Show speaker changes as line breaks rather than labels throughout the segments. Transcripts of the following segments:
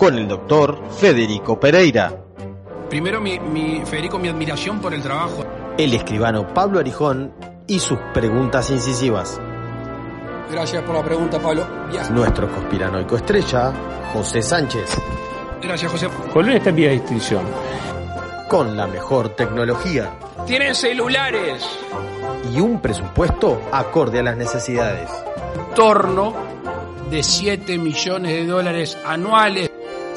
Con el doctor Federico Pereira,
Primero, mi, mi- Federico, mi admiración por el trabajo.
el escribano Pablo Arijón y sus preguntas incisivas.
Gracias por la pregunta, Pablo. Ya.
Nuestro conspiranoico estrella, José Sánchez,
Gracias, José.
Colón está en vía de extinción.
con la mejor tecnología
Tienen celulares.
y un presupuesto acorde a las necesidades.
Torno de 7 millones de dólares anuales.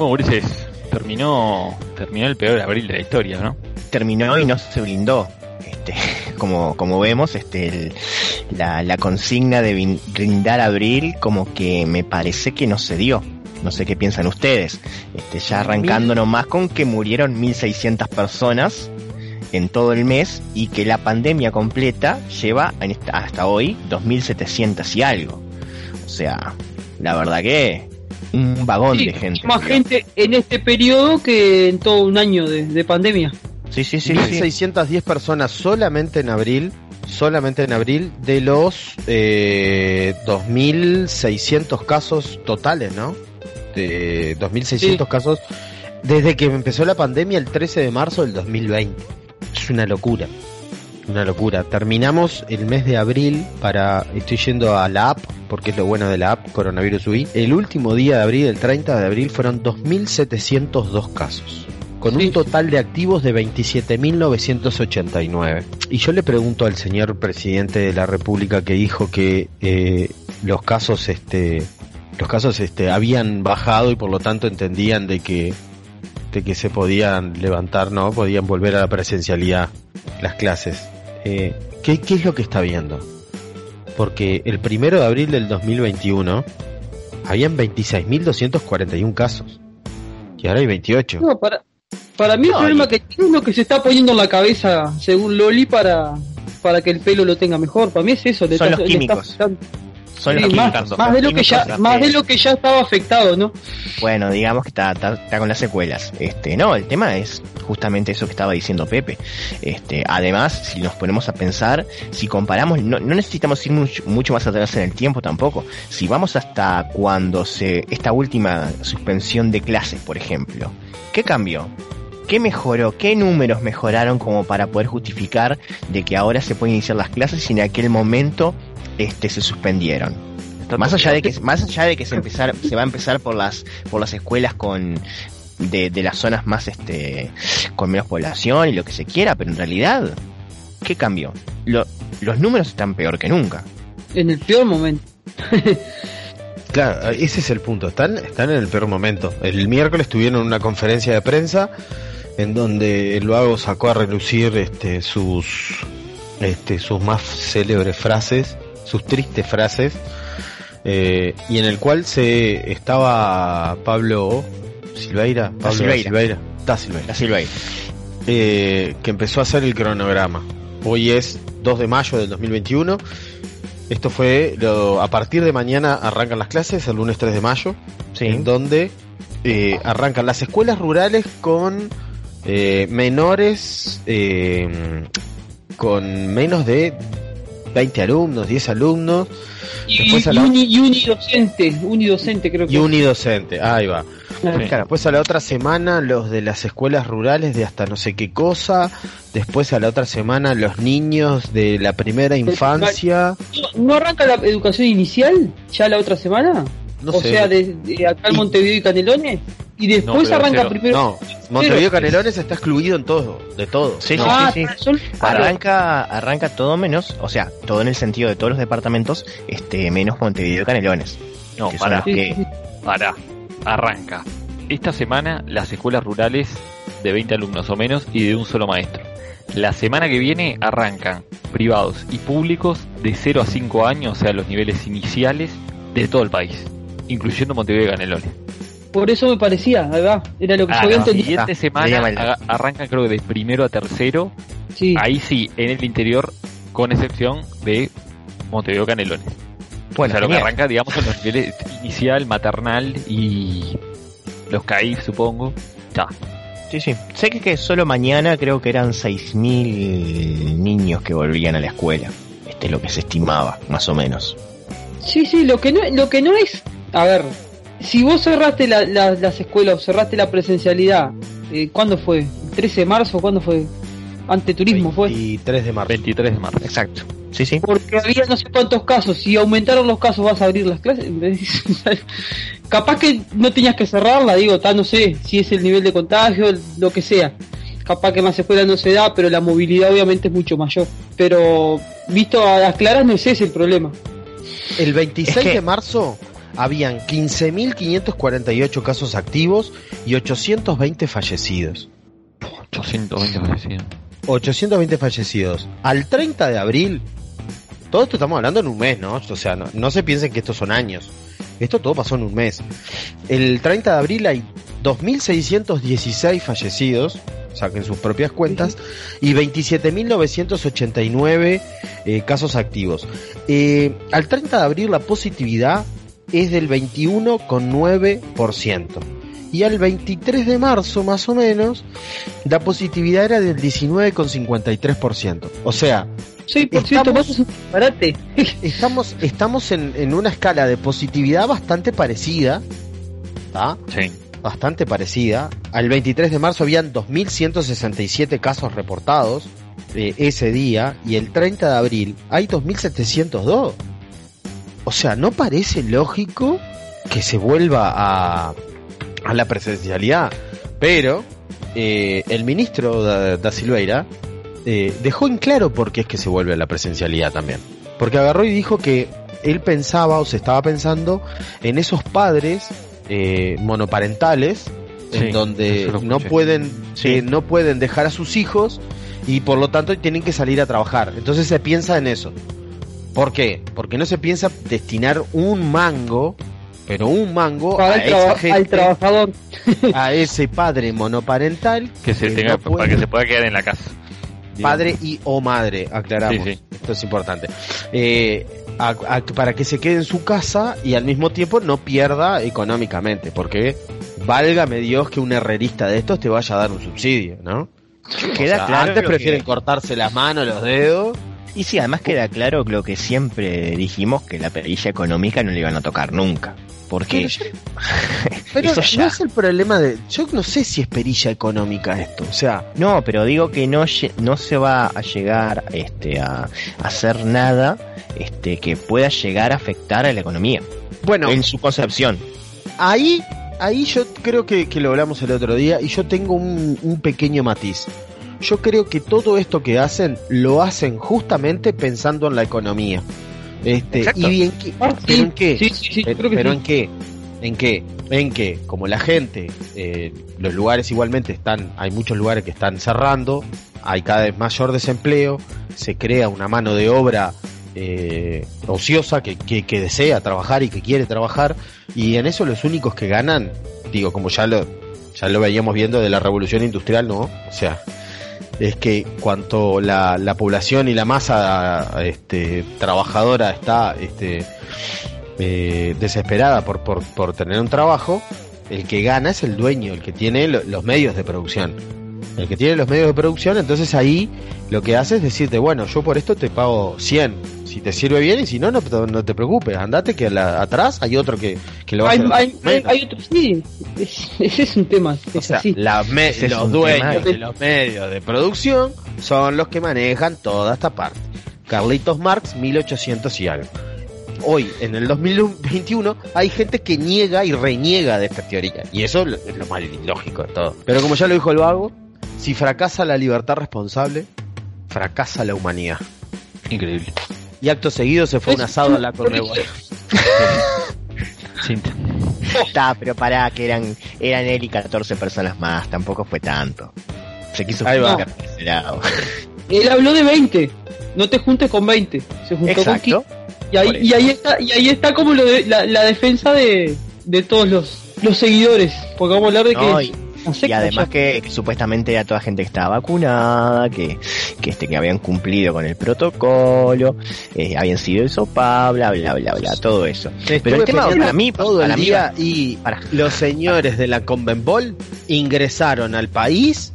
Bueno, Ulises, terminó, terminó el peor abril de la historia, ¿no?
terminó y no se brindó. Este, como, como vemos, este, el- la, la consigna de brindar abril como que me parece que no se dio. No sé qué piensan ustedes. Este, ya arrancando nomás con que murieron 1.600 personas en todo el mes y que la pandemia completa lleva en esta- hasta hoy 2.700 y algo. O sea, la verdad que un vagón
Sí,
de gente.
más gente en este periodo que en todo un año de, de pandemia.
Sí, sí, sí. sí.
1.610 personas solamente en abril, solamente en abril, de los eh, 2.600 casos totales, ¿no? De 2.600
Sí.
casos desde que empezó la pandemia el 13 de marzo del 2020. Es una locura. Una locura. Terminamos el mes de abril para. Estoy yendo a la app, porque es lo bueno de la app Coronavirus UI. El último día de abril, el 30 de abril, fueron 2.702 casos. Con
Sí.
un total de activos de 27.989. Y yo le pregunto al señor presidente de la República que dijo que eh, los casos, este, los casos, este, habían bajado y por lo tanto entendían de que, de que se podían levantar, no, podían volver a la presencialidad las clases. Eh, ¿qué, ¿Qué es lo que está viendo? Porque el primero de abril del 2021 habían 26.241 casos. Y ahora hay 28.
No, para, para mí el
No,
problema
y-
que tiene es lo que se está poniendo en la cabeza, según Loli, para, para que el pelo lo tenga mejor. Para mí es eso. le
Son
está-
los
le está
químicos. Son
Sí,
los
más, más de lo que ya, más de lo que ya estaba afectado, ¿no?
Bueno, digamos que está, está, está con las secuelas. Este, no, el tema es justamente eso que estaba diciendo Pepe. Este, además, si nos ponemos a pensar, si comparamos, no, no necesitamos ir mucho, mucho más atrás en el tiempo tampoco. Si vamos hasta cuando se, esta última suspensión de clases, por ejemplo, ¿qué cambió? ¿Qué mejoró? ¿Qué números mejoraron como para poder justificar de que ahora se pueden iniciar las clases y en aquel momento este, se suspendieron? Más allá de que, más allá de que se empezar, se va a empezar por las, por las escuelas con, de, de las zonas más, este, con menos población y lo que se quiera, pero en realidad, ¿qué cambió? Lo- los números están peor que nunca.
En el peor momento.
Claro, ese es el punto. Están, están en el peor momento. El miércoles tuvieron una conferencia de prensa en donde el Luago sacó a relucir este, sus, este, sus más célebres frases, sus tristes frases, eh, y en el cual se estaba Pablo Silveira, Pablo
Silveira.
Da Silveira,
ahí.
eh, que empezó a hacer el cronograma. Hoy es 2 de mayo del 2021. Esto fue, lo- a partir de mañana arrancan las clases, el lunes 3 de mayo,
Sí.
en donde eh, arrancan las escuelas rurales con eh, menores, con menos de 20 alumnos, 10 alumnos
Y,
a
y
la-
y unidocente, unidocente creo que.
y unidocente. Ahí va.
Claro.
Después a la otra semana los de las escuelas rurales de hasta no sé qué cosa. Después a la otra semana los niños de la primera infancia.
¿No, no arranca la educación inicial ya la otra semana?
No
o
sé.
sea, de, de acá en
Y-
Montevideo y Canelones. Y después
No,
arranca
cero.
primero.
No, Montevideo
Pero-
Canelones está excluido en todo, de todo.
Sí,
No.
sí,
ah,
sí.
son-
Arranca, arranca todo menos, o sea, todo en el sentido de todos los departamentos, este, menos Montevideo y Canelones.
No, para,
que-
para. Arranca. Esta semana las escuelas rurales de 20 alumnos o menos y de un solo maestro. La semana que viene arrancan privados y públicos de 0 a 5 años, o sea, los niveles iniciales de todo el país, incluyendo Montevideo y Canelones.
Por eso me parecía, ¿verdad? Era lo que
Ah,
yo había
la
entendido.
siguiente
Ah,
semana arrancan creo que de primero a tercero,
Sí.
ahí sí, en el interior, con excepción de Montevideo Canelones.
Bueno,
o sea, lo que arranca, digamos, en los niveles inicial, maternal y los CAIF, supongo. Ya.
Sí, sí. Sé que, que solo mañana creo que eran 6.000 niños que volvían a la escuela. Este es lo que se estimaba, más o menos.
Sí, sí, lo que no, lo que no es, a ver, si vos cerraste la- la- las escuelas o cerraste la presencialidad, eh, ¿cuándo fue? ¿13 de marzo? ¿Cuándo fue? Ante turismo fue.
23 de marzo.
23 de marzo.
Exacto. Sí, sí.
Porque había no sé cuántos casos, si aumentaron los casos vas a abrir las clases. Capaz que no tenías que cerrarla, digo, ta, no sé si es el nivel de contagio, lo que sea. Capaz que en las escuelas no se da, pero la movilidad obviamente es mucho mayor. Pero visto a las claras no es ese el problema.
El 26
Es que-
de marzo habían 15.548 casos activos y 820 fallecidos.
820 fallecidos.
820 fallecidos. Al 30 de abril, todo esto estamos hablando en un mes, ¿no? O sea, no, no se piensen que estos son años. Esto todo pasó en un mes. El 30 de abril hay 2.616 fallecidos, saquen sus propias cuentas, y 27.989 eh, casos activos. Eh, al 30 de abril la positividad es del 21,9%. Y al 23 de marzo, más o menos, la positividad era del 19,53%. O sea,
6%
Estamos-
más es un disparate.
estamos, estamos en, en una escala de positividad bastante parecida. ¿tá?
Sí.
Bastante parecida. Al 23 de marzo habían 2.167 casos reportados eh, ese día. Y el 30 de abril hay 2.702. O sea, ¿no parece lógico que se vuelva a, a la presencialidad? Pero eh, el ministro da, da Silveira eh, dejó en claro por qué es que se vuelve a la presencialidad también. Porque agarró y dijo que él pensaba o se estaba pensando en esos padres eh, monoparentales en donde no pueden
Sí.
eh, no pueden dejar a sus hijos y por lo tanto tienen que salir a trabajar. Entonces se piensa en eso. ¿Por qué? Porque no se piensa destinar un mango, pero un mango
Para
a
el
esa gente,
al trabajador.
a ese padre monoparental
Que se
que
tenga,
no puede-
para que se pueda quedar en la casa.
padre y o madre, aclaramos.
Sí, sí.
Esto es importante. Eh, a- a- para que se quede en su casa y al mismo tiempo no pierda económicamente, porque válgame Dios que un herrerista de estos te vaya a dar un subsidio, ¿no?
Queda
O sea,
claro
antes prefieren
que-
cortarse las manos, los dedos.
Y sí, además queda claro lo que siempre dijimos, que la perilla económica no le iban a tocar nunca. Porque
Pero, yo- pero
Eso
no
ya.
es el problema de. Yo no sé si es perilla económica esto. O sea,
No, pero digo que no, no se va a llegar este, a, a hacer nada este, que pueda llegar a afectar a la economía.
bueno,
En su concepción.
ahí, ahí yo creo que, que lo hablamos el otro día y yo tengo un, un pequeño matiz. Yo creo que todo esto que hacen lo hacen justamente pensando en la economía. Este,
Exacto.
y bien que,
Ah,
pero
sí,
en qué,
sí, sí, sí,
pero,
creo que
pero
sí.
en qué, en qué, en qué, como la gente, eh, los lugares igualmente están, hay muchos lugares que están cerrando, hay cada vez mayor desempleo, se crea una mano de obra eh, ociosa que, que, que desea trabajar y que quiere trabajar, y en eso los únicos que ganan, digo, como ya lo, ya lo veíamos viendo de la revolución industrial, ¿no? O sea, es que cuanto la, la población y la masa este, trabajadora está este, eh, desesperada por, por, por tener un trabajo, el que gana es el dueño, el que tiene lo- los medios de producción. El que tiene los medios de producción, entonces ahí lo que hace es decirte, bueno, yo por esto te pago 100, si te sirve bien y si no, no, te- no te preocupes, andate que la- atrás hay otro que, que lo va a
Hay,
hacer
hay, hay, otro, sí, es- ese es un tema, es
O sea,
así.
la me-
Ese es
los dueños
tema.
de los medios de producción son los que manejan toda esta parte. Carlitos Marx, 1800 y algo. Hoy, en el 2021, hay gente que niega y reniega de esta teoría. Y eso es lo más ilógico de todo. Pero como ya lo dijo el vago, si fracasa la libertad responsable, fracasa la humanidad.
Increíble.
Y acto seguido se fue un asado a la Conmebol.
Cinta.
Está, pero pará, que eran, eran él y 14 personas más, tampoco fue tanto. Se quiso
Ahí va.
Él habló de 20, no te juntes con 20, se juntó con
Exacto.
15. Y ahí, y ahí está, y ahí está como lo de, la, la defensa de, de todos los, los seguidores, porque vamos a hablar de
No,
que
y- Y además que, que supuestamente era toda gente que estaba vacunada, que, que este que habían cumplido con el protocolo, eh, habían sido sopa, bla bla bla bla, todo eso. Pero el tema para mí,
todo
para
el
mí
día y
para-
los señores de la Convenbol ingresaron al país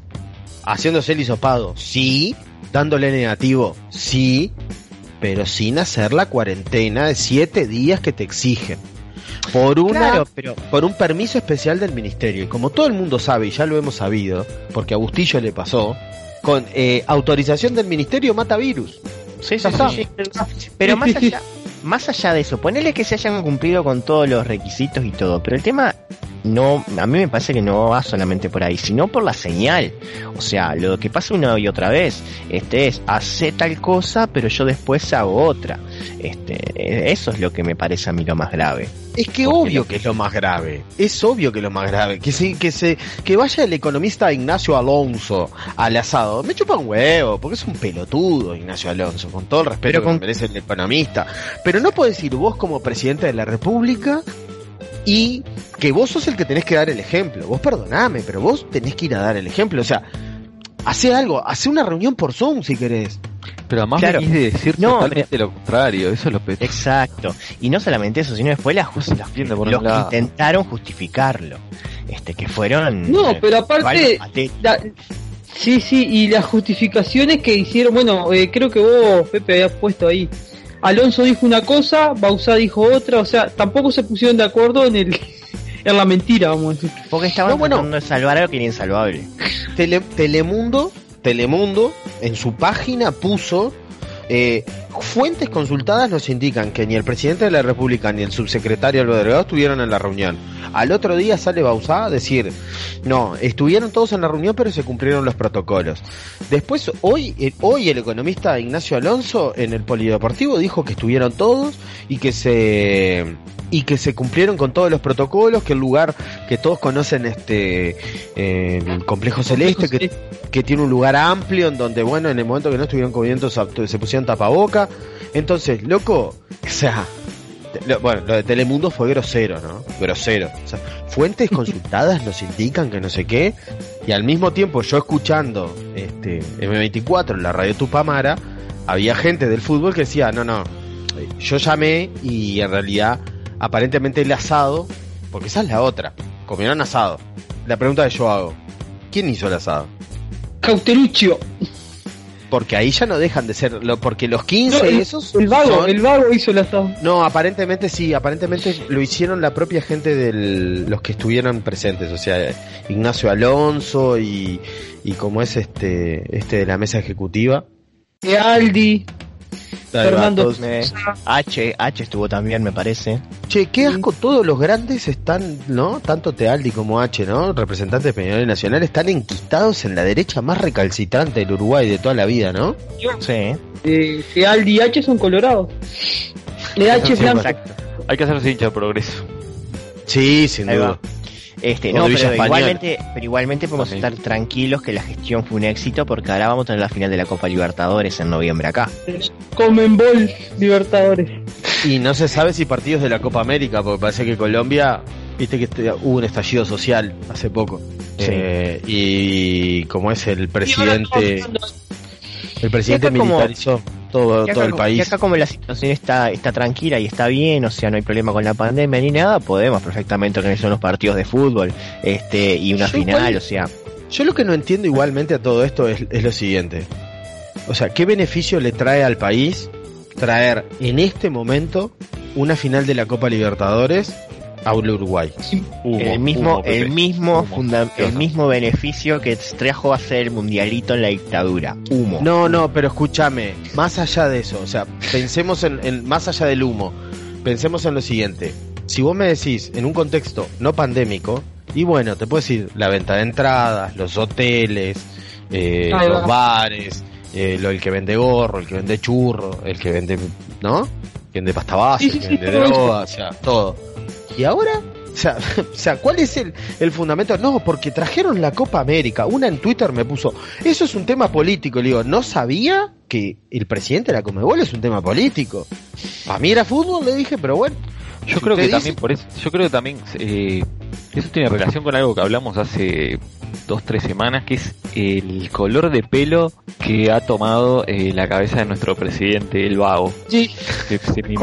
haciéndose el hisopado, sí, dándole negativo, sí, pero sin hacer la cuarentena de siete días que te exigen. Por una,
Claro, pero
por un permiso especial del ministerio. Y como todo el mundo sabe, y ya lo hemos sabido, porque a Bustillo le pasó, con eh, autorización del ministerio mata virus.
Sí, sí, sí. Pero más allá, más allá de eso, ponele que se hayan cumplido con todos los requisitos y todo, pero el tema no, a mí me parece que no va solamente por ahí, sino por la señal. O sea, lo que pasa una y otra vez, este es, hace tal cosa, pero yo después hago otra. Este, eso es lo que me parece a mí lo más grave.
Es que
Porque
obvio que es lo más grave. Es obvio que es lo más grave. Que se, que se, que vaya el economista Ignacio Alonso al asado. Me chupa un huevo, porque es un pelotudo Ignacio Alonso, con todo el respeto
Pero
que
con-
merece el economista. Pero no puedes ir vos como presidente de la República y que vos sos el que tenés que dar el ejemplo. Vos perdoname, pero vos tenés que ir a dar el ejemplo. O sea, hace algo, hace una reunión por Zoom si querés.
Pero además
Claro.
venís de decir
No,
totalmente lo contrario. Eso es lo peor.
Exacto. Y no solamente eso, sino después las just- los, que
lado.
intentaron justificarlo. Este, que fueron.
No,
eh,
pero aparte, la- sí, sí, y las justificaciones que hicieron, bueno, eh, creo que vos, Pepe, habías puesto ahí. Alonso dijo una cosa, Bausá dijo otra, o sea, tampoco se pusieron de acuerdo en el en la mentira, vamos a decir.
Porque estaban
No, bueno.
tratando de salvar algo que era insalvable.
Tele- Telemundo, Telemundo en su página puso eh, fuentes consultadas nos indican que ni el presidente de la República ni el subsecretario Álvaro Delgado estuvieron en la reunión. Al otro día sale Bausá a decir, no, estuvieron todos en la reunión pero se cumplieron los protocolos. Después, hoy, eh, hoy el economista Ignacio Alonso en el Polideportivo dijo que estuvieron todos y que se y que se cumplieron con todos los protocolos, que el lugar que todos conocen este eh, el complejo celeste, que que tiene un lugar amplio en donde, bueno, en el momento que no estuvieron comiendo se se pusieron tapaboca. Entonces, loco, o sea, lo- bueno, lo de Telemundo fue grosero, ¿no? Grosero. O sea, fuentes consultadas nos indican que no sé qué, y al mismo tiempo yo escuchando este M24 en la radio Tupamara, había gente del fútbol que decía, no, no, yo llamé y en realidad, aparentemente el asado, porque esa es la otra, comieron asado. La pregunta que yo hago, ¿quién hizo el asado?
Cauteruccio,
Porque ahí ya no dejan de ser, lo- porque los 15
No, el-
esos
el vago,
son-
el vago hizo el asado.
No, aparentemente sí, aparentemente lo hicieron la propia gente de los que estuvieron presentes, o sea, Ignacio Alonso y, y como es este, este de la mesa ejecutiva.
De Aldi, Fernando.
H, H estuvo también, me parece.
Che, qué asco, todos los grandes están, ¿no? Tanto Tealdi como H, ¿no? Representantes Peñarol y Nacional están enquistados en la derecha más recalcitrante del Uruguay de toda la vida, ¿no?
Sí.
de, de Aldi y H son colorados. De H es blanco.
Exacto.
Hay que hacerse hincha de progreso.
Sí, sin
Ahí
duda.
va. Este, no, pero
Española.
igualmente, pero igualmente podemos estar tranquilos que la gestión fue un éxito porque ahora vamos a tener la final de la Copa Libertadores en noviembre acá.
Comenbol Libertadores.
Y no se sabe si partidos de la Copa América, porque parece que Colombia, viste que hubo un estallido social hace poco.
Sí.
Eh, y como es el presidente, el presidente
Y como-
militarizó todo,
Y acá,
todo el
y
país.
acá como la situación está, está tranquila y está bien, o sea, no hay problema con la pandemia ni nada, podemos perfectamente organizar unos partidos de fútbol, este, y una
Yo
final,
igual-
o sea,
Yo lo que no entiendo igualmente a todo esto es, es lo siguiente. O sea, ¿qué beneficio le trae al país traer en este momento una final de la Copa Libertadores a Uruguay?
Humo,
el mismo,
humo,
el mismo,
Humo.
funda-
¿Qué
el mismo beneficio que trajo a hacer el mundialito en la dictadura. Humo.
No, no, pero escúchame, más allá de eso, o sea, pensemos en, en- más allá del humo, pensemos en lo siguiente. Si vos me decís en un contexto no pandémico, y bueno, te puedo decir la venta de entradas, los hoteles, eh, los bares, eh, lo, el que vende gorro, el que vende churro, el que vende, ¿no? Que vende pasta base, el que vende droga, o sea, todo. ¿Y ahora? O sea, o sea, ¿cuál es el, el fundamento? No, porque trajeron la Copa América. Una en Twitter me puso, eso es un tema político. Le digo, no sabía que el presidente de la Comebol es un tema político. Para mí era fútbol, le dije, pero bueno.
Yo
Si
creo que también por eso, yo creo que también eh, eso tiene relación con algo que hablamos hace dos tres semanas, que es el color de pelo que ha tomado eh, la cabeza de nuestro presidente, el vago.
Sí,
me-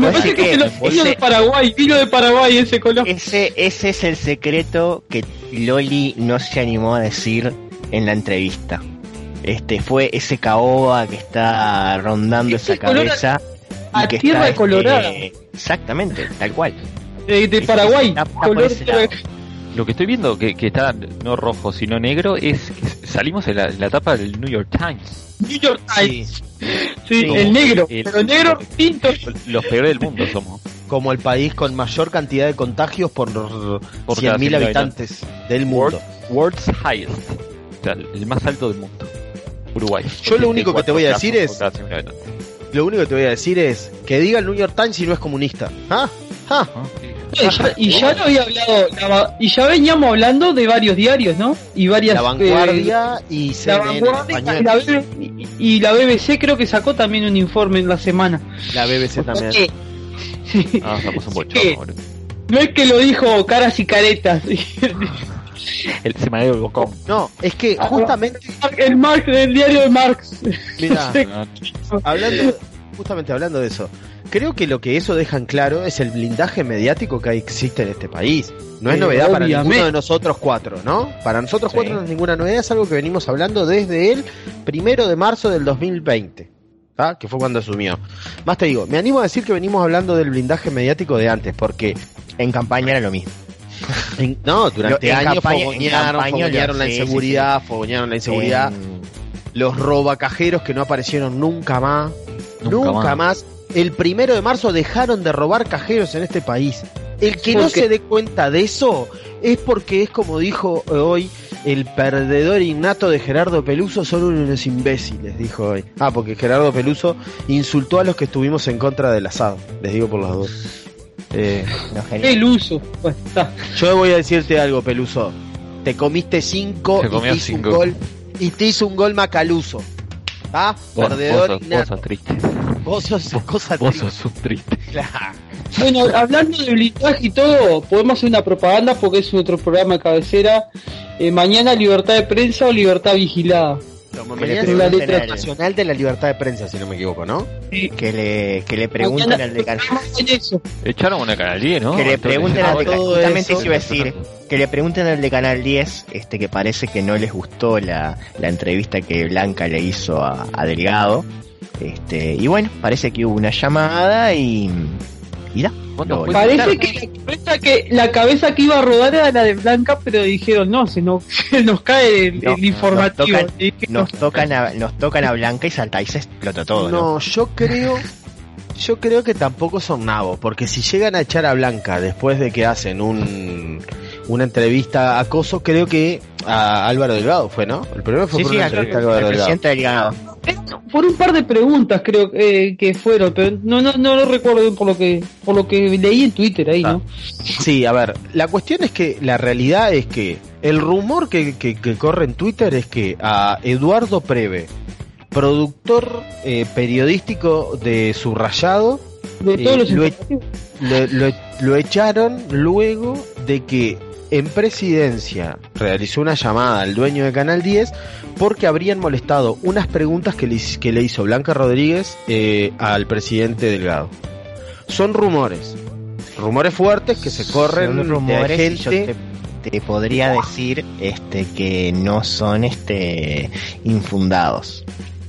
parece que se lo vino de Paraguay, vino de Paraguay ese color.
Ese, ese es el secreto que Loli no se animó a decir en la entrevista. Este fue ese caoba que está rondando
Ese
esa
color
cabeza.
a
que
tierra
está,
colorada.
este, exactamente, tal cual.
De, de
Ese-
Paraguay,
está- está por
color.
Lo que estoy viendo que, que está no rojo sino negro es que salimos en la, en la tapa del New York Times.
New York Times. Sí,
Sí.
el negro,
El-
pero negro tinto.
Los peores del mundo somos.
Como el país con mayor cantidad de contagios por,
Por
100.000
cada 100.000
habitantes del mundo.
World's highest. O sea, el más alto del mundo. Uruguay.
Yo lo único que te voy a decir es-
por cada 100.000 habitantes.
Lo único que te voy a decir es que diga el New York Times si no es comunista. ¿Ah? ¿Ah?
Ah, sí.
Y ya, y ya lo había hablado, la y ya veníamos hablando de varios diarios, ¿no? Y varias.
La vanguardia y
eh, la
CNN
vanguardia
español.
y la, y, BBC creo que sacó también un informe en la semana.
La BBC también.
Sí. Sí.
Ah, estamos un boludo.
No es que lo dijo caras y caretas.
El semanario del Bocón.
No, es que
Ah,
justamente,
El Marx, el diario de Marx.
mira, hablando, justamente hablando de eso, creo que lo que eso deja en claro es el blindaje mediático que existe en este país. No es
Eh,
novedad para ninguno de nosotros cuatro, ¿no? Para nosotros
Sí.
cuatro no es ninguna novedad, es algo que venimos hablando desde el primero de marzo del 2020. ¿ah? que fue cuando asumió. Más te digo, me animo a decir que venimos hablando del blindaje mediático de antes, porque
En campaña era lo mismo.
en- no, durante
en
años
campaña- en
fogonearon, fogonearon la
sí, sí,
inseguridad, fogonearon la inseguridad,
En-
los robacajeros que no aparecieron nunca más,
Nunca
nunca,
más.
más. El primero de marzo dejaron de robar cajeros en este país. El que no se dé cuenta de eso es porque es como dijo hoy el perdedor innato de Gerardo Peluso, son unos imbéciles, dijo hoy. Ah, porque Gerardo Peluso insultó a los que estuvimos en contra del asado, les digo por las dos. Eh,
no, genial.
El uso. Bueno, está.
yo voy a decirte algo, Peluso. Te comiste cinco
Te
y
comió
te hizo
cinco.
un gol y te hizo un gol Macaluso. ¿Ah?
Vos,
Perdedor
vos sos, vos sos triste.
Vos sos cosa
Vos
triste.
sos un triste.
Bueno, hablando de blindaje y todo, podemos hacer una propaganda porque es nuestro programa de cabecera. Eh, mañana libertad de prensa o libertad vigilada.
Le
mañana es
pregunten
el Día
a él.
Nacional de la Libertad de Prensa, si no me equivoco, ¿no?
Que le, que le pregunten
Mañana
al de Canal.
Echaron una canal 10, ¿no?
que le pregunten al de iba a decir que le pregunten al de Canal 10 este que parece que no les gustó la, la entrevista que Blanca le hizo a, a Delgado este y bueno parece que hubo una llamada y y da
¿Cuántos
Lo-
jueces
Parece que la, cabeza que la cabeza que iba a rodar era la de Blanca, pero dijeron, no, se nos, se nos cae el,
No,
el informativo.
nos tocan-
dije,
nos tocan a, nos tocan a Blanca y salta y se explota todo ¿no?
No, yo creo, yo creo que tampoco son nabos, porque si llegan a echar a Blanca después de que hacen un una entrevista a acoso, creo que a Álvaro Delgado fue, ¿no? El primero fue
sí
por
sí
una entrevista a Álvaro Delgado.
presidente Delgado
por un par de preguntas creo eh, que fueron, pero no, no, no lo recuerdo bien por lo que, por lo que leí en Twitter ahí, ¿no?
Sí, a ver, la cuestión es que la realidad es que el rumor que, que- que corre en Twitter es que a Eduardo Preve, productor eh, periodístico de Subrayado,
De
Eh, lo lo- lo echaron luego de que en presidencia realizó una llamada al dueño de Canal 10 porque habrían molestado unas preguntas que le, hiz- que le hizo Blanca Rodríguez eh, al presidente Delgado. Son rumores, rumores fuertes que se corren
Son
de
rumores yo
gente
te, te podría decir este que no son este infundados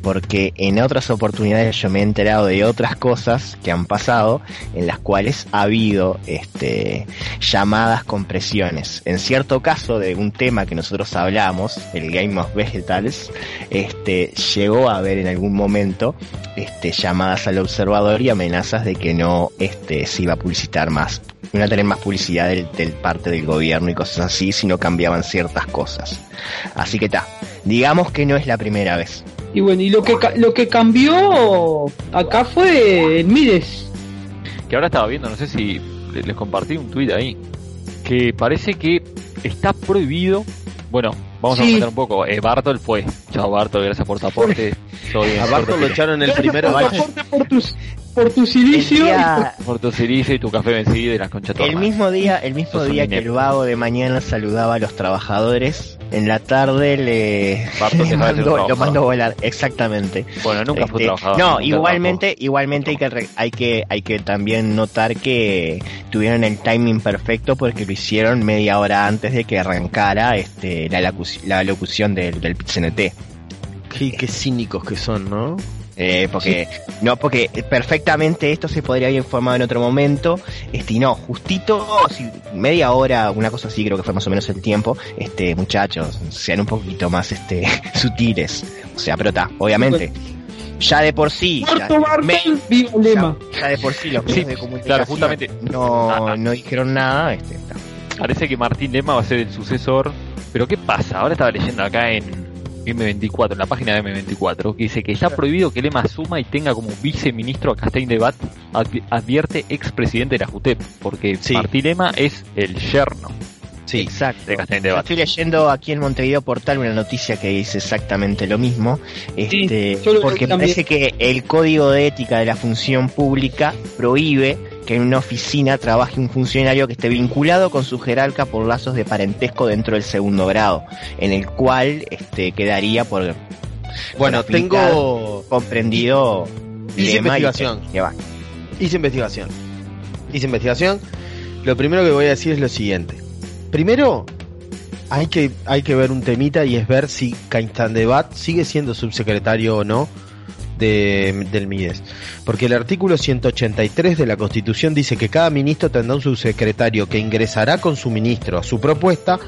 porque en otras oportunidades yo me he enterado de otras cosas que han pasado en las cuales ha habido este, llamadas con presiones. En cierto caso de un tema que nosotros hablamos, el Game of Vegetals, este, llegó a haber en algún momento este, llamadas al observador y amenazas de que no este, se iba a publicitar más. No tener más publicidad del, del parte del gobierno y cosas así si no cambiaban ciertas cosas. Así que está, digamos que no es la primera vez.
Y bueno, y lo que ca- lo que cambió acá fue el Mides.
Que ahora estaba viendo, no sé si le- les compartí un tuit ahí, que parece que está prohibido. Bueno, vamos a comentar un poco. Eh, Bartol fue. Chao Bartol, gracias por tu aporte.
A Barton lo echaron el primero
por, tus por tu silicio.
día-
Por tu ciricio y tu café vencido y las conchas
El mismo día, el mismo
Sos
día que el vago de mañana saludaba a los trabajadores, en la tarde le, le mandó, lo mandó a volar, exactamente.
Bueno, nunca fue
Este,
trabajador.
No, igualmente, igualmente hay que, hay que, hay que también notar que tuvieron el timing perfecto porque lo hicieron media hora antes de que arrancara este la, la locución del, del PCNT.
Qué, qué cínicos que son, ¿no?
Eh, porque no porque perfectamente esto se podría haber informado en otro momento este y no justito si media hora una cosa así creo que fue más o menos el tiempo este muchachos sean un poquito más este sutiles o sea pero está obviamente ya de por sí ya, me- ya- ya de por sí los
Sí,
de comunicación
claro, justamente.
no no dijeron nada este está.
Parece que Martín Lema va a ser el sucesor. Pero ¿qué pasa? Ahora estaba leyendo acá en M24, en la página de M24, que dice que está prohibido que Lema asuma y tenga como viceministro a Castaing de Bat, advi- advierte expresidente de la JUTEP, porque
Sí.
Martín Lema es el yerno
Sí.
Exacto.
de de
estoy leyendo aquí en Montevideo Portal una noticia que dice exactamente lo mismo, este,
lo
porque parece que el Código de Ética de la Función Pública prohíbe que en una oficina trabaje un funcionario que esté vinculado con su jerarca por lazos de parentesco dentro del segundo grado, en el cual este, quedaría por
Bueno, tengo.
comprendido
Hice
y-
investigación.
va.
Hice investigación. Hice investigación. Lo primero que voy a decir es lo siguiente. Primero, hay que, hay que ver un temita y es ver si Cainstán de Bat sigue siendo subsecretario o no de, del MIDES. Porque el artículo 183 de la Constitución dice que cada ministro tendrá un subsecretario que ingresará con su ministro a su propuesta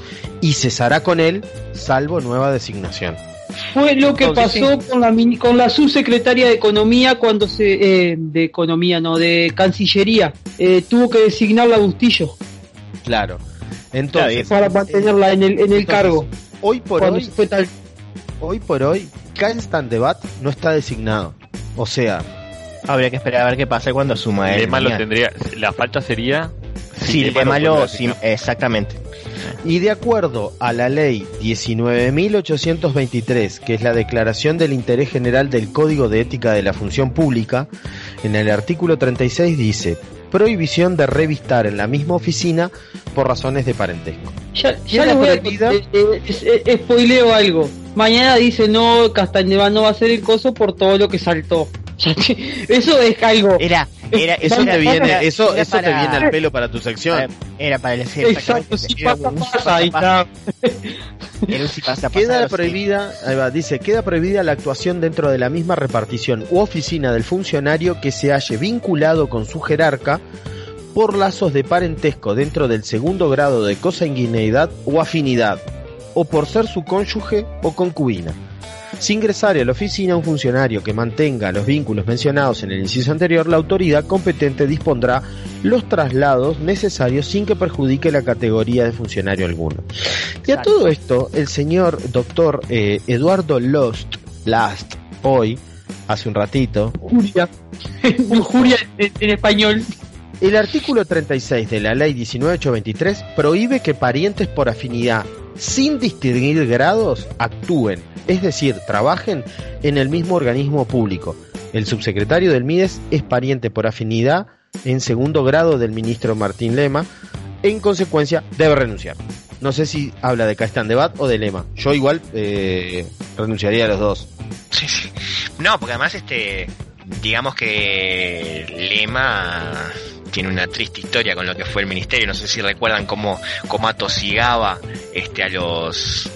y cesará con él, salvo nueva designación.
Fue lo que pasó con la mini- con la subsecretaria de Economía cuando se eh, de Economía no de Cancillería Eh, tuvo que designarla a Bustillo
Claro. Entonces,
para mantenerla en el en el
entonces,
cargo
hoy por hoy
fue tal
hoy por hoy, Constant Debat no está designado. O sea,
Habría que esperar a ver qué pasa cuando asuma él.
Lema lo tendría, la falta sería... si
Sí,
Lema
Lema
lo designar.
exactamente.
y de acuerdo a la ley 19.823, que es la declaración del interés general del Código de Ética de la Función Pública, en el artículo 36 dice, prohibición de revistar en la misma oficina por razones de parentesco.
ya, ya les voy a
prohibida-
eh, eh, es- eh, spoileo algo. Mañana dice no Castañeda no va a ser el coso por todo lo que saltó Eso es algo
Era, era,
Eso te viene, eso,
era
eso te viene al pelo para tu sección.
Era, para decir
exacto
exactamente,
si pasa
un
pasa ahí está
era un si pasa, pasa,
Queda prohibida, ahí va, dice, queda prohibida la actuación dentro de la misma repartición u oficina del funcionario que se halle vinculado con su jerarca por lazos de parentesco dentro del segundo grado de consanguineidad o afinidad, o por ser su cónyuge o concubina. Si ingresare a la oficina un funcionario que mantenga los vínculos mencionados en el inciso anterior, la autoridad competente dispondrá los traslados necesarios sin que perjudique la categoría de funcionario alguno. Y a todo esto, el señor doctor eh, Eduardo Lost, Last, hoy, hace un ratito,
Juria Juria en, en español.
el artículo 36 de la ley 19823 prohíbe que parientes por afinidad sin distinguir grados actúen, es decir, trabajen en el mismo organismo público. El subsecretario del MIDES es pariente por afinidad en segundo grado del ministro Martín Lema, en consecuencia debe renunciar. No sé si habla de Castán Debat o de Lema. Yo igual eh, renunciaría a los dos.
Sí, sí. No, porque además este digamos que Lema tiene una triste historia con lo que fue el ministerio. No sé si recuerdan cómo, cómo atosigaba este, a los